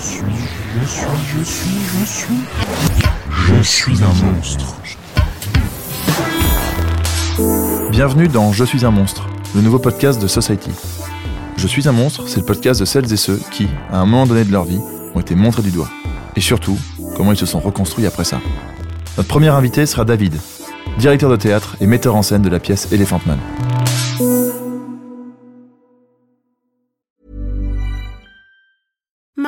Suis, je suis, je suis, je suis. Je suis un monstre. Bienvenue dans Je suis un monstre, le nouveau podcast de Society. Je suis un monstre, c'est le podcast de celles et ceux qui, à un moment donné de leur vie, ont été montrés du doigt. Et surtout, comment ils se sont reconstruits après ça. Notre premier invité sera David, directeur de théâtre et metteur en scène de la pièce Elephant Man.